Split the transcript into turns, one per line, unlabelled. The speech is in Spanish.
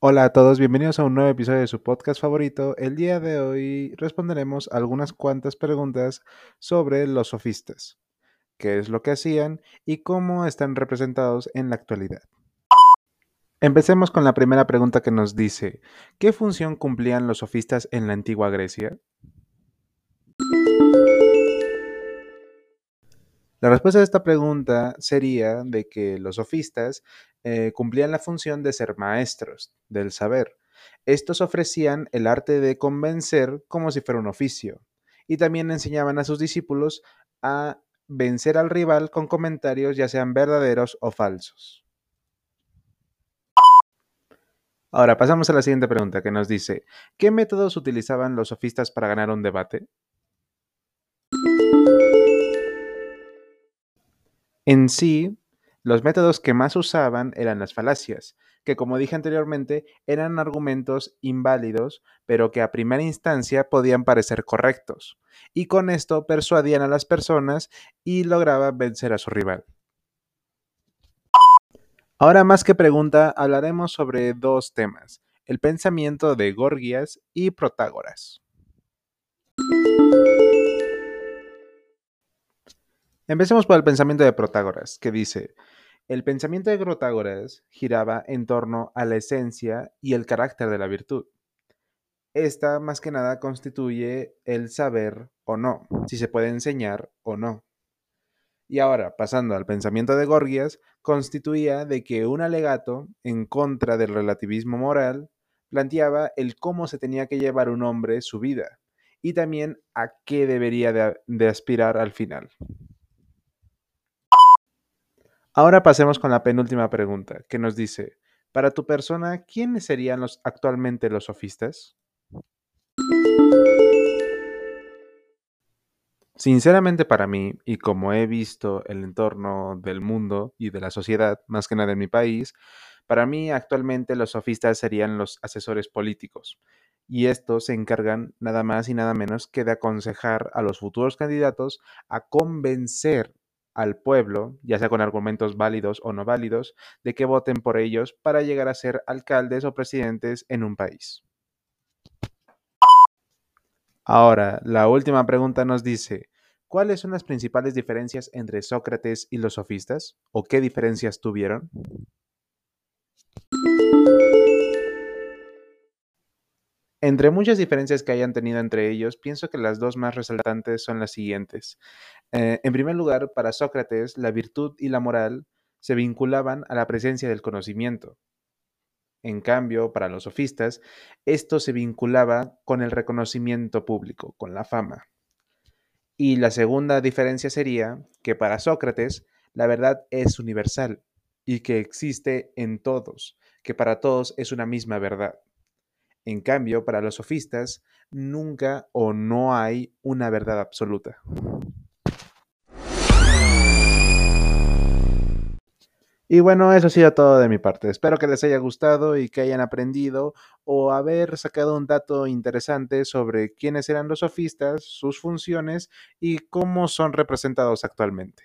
Hola a todos, bienvenidos a un nuevo episodio de su podcast favorito. El día de hoy responderemos algunas cuantas preguntas sobre los sofistas, qué es lo que hacían y cómo están representados en la actualidad. Empecemos con la primera pregunta que nos dice, ¿qué función cumplían los sofistas en la antigua Grecia? La respuesta a esta pregunta sería de que los sofistas eh, cumplían la función de ser maestros del saber. Estos ofrecían el arte de convencer como si fuera un oficio y también enseñaban a sus discípulos a vencer al rival con comentarios ya sean verdaderos o falsos. Ahora pasamos a la siguiente pregunta que nos dice, ¿qué métodos utilizaban los sofistas para ganar un debate? En sí, los métodos que más usaban eran las falacias, que como dije anteriormente eran argumentos inválidos, pero que a primera instancia podían parecer correctos, y con esto persuadían a las personas y lograban vencer a su rival. Ahora más que pregunta, hablaremos sobre dos temas, el pensamiento de Gorgias y Protágoras. Empecemos por el pensamiento de Protágoras, que dice, el pensamiento de Protágoras giraba en torno a la esencia y el carácter de la virtud. Esta más que nada constituye el saber o no, si se puede enseñar o no. Y ahora, pasando al pensamiento de Gorgias, constituía de que un alegato en contra del relativismo moral planteaba el cómo se tenía que llevar un hombre su vida y también a qué debería de, de aspirar al final. Ahora pasemos con la penúltima pregunta, que nos dice, para tu persona, ¿quiénes serían los, actualmente los sofistas? Sinceramente para mí, y como he visto el entorno del mundo y de la sociedad, más que nada en mi país, para mí actualmente los sofistas serían los asesores políticos. Y estos se encargan nada más y nada menos que de aconsejar a los futuros candidatos a convencer al pueblo, ya sea con argumentos válidos o no válidos, de que voten por ellos para llegar a ser alcaldes o presidentes en un país. Ahora, la última pregunta nos dice, ¿cuáles son las principales diferencias entre Sócrates y los sofistas? ¿O qué diferencias tuvieron? Entre muchas diferencias que hayan tenido entre ellos, pienso que las dos más resaltantes son las siguientes. Eh, en primer lugar, para Sócrates, la virtud y la moral se vinculaban a la presencia del conocimiento. En cambio, para los sofistas, esto se vinculaba con el reconocimiento público, con la fama. Y la segunda diferencia sería que para Sócrates, la verdad es universal y que existe en todos, que para todos es una misma verdad. En cambio, para los sofistas, nunca o no hay una verdad absoluta. Y bueno, eso ha sido todo de mi parte. Espero que les haya gustado y que hayan aprendido o haber sacado un dato interesante sobre quiénes eran los sofistas, sus funciones y cómo son representados actualmente.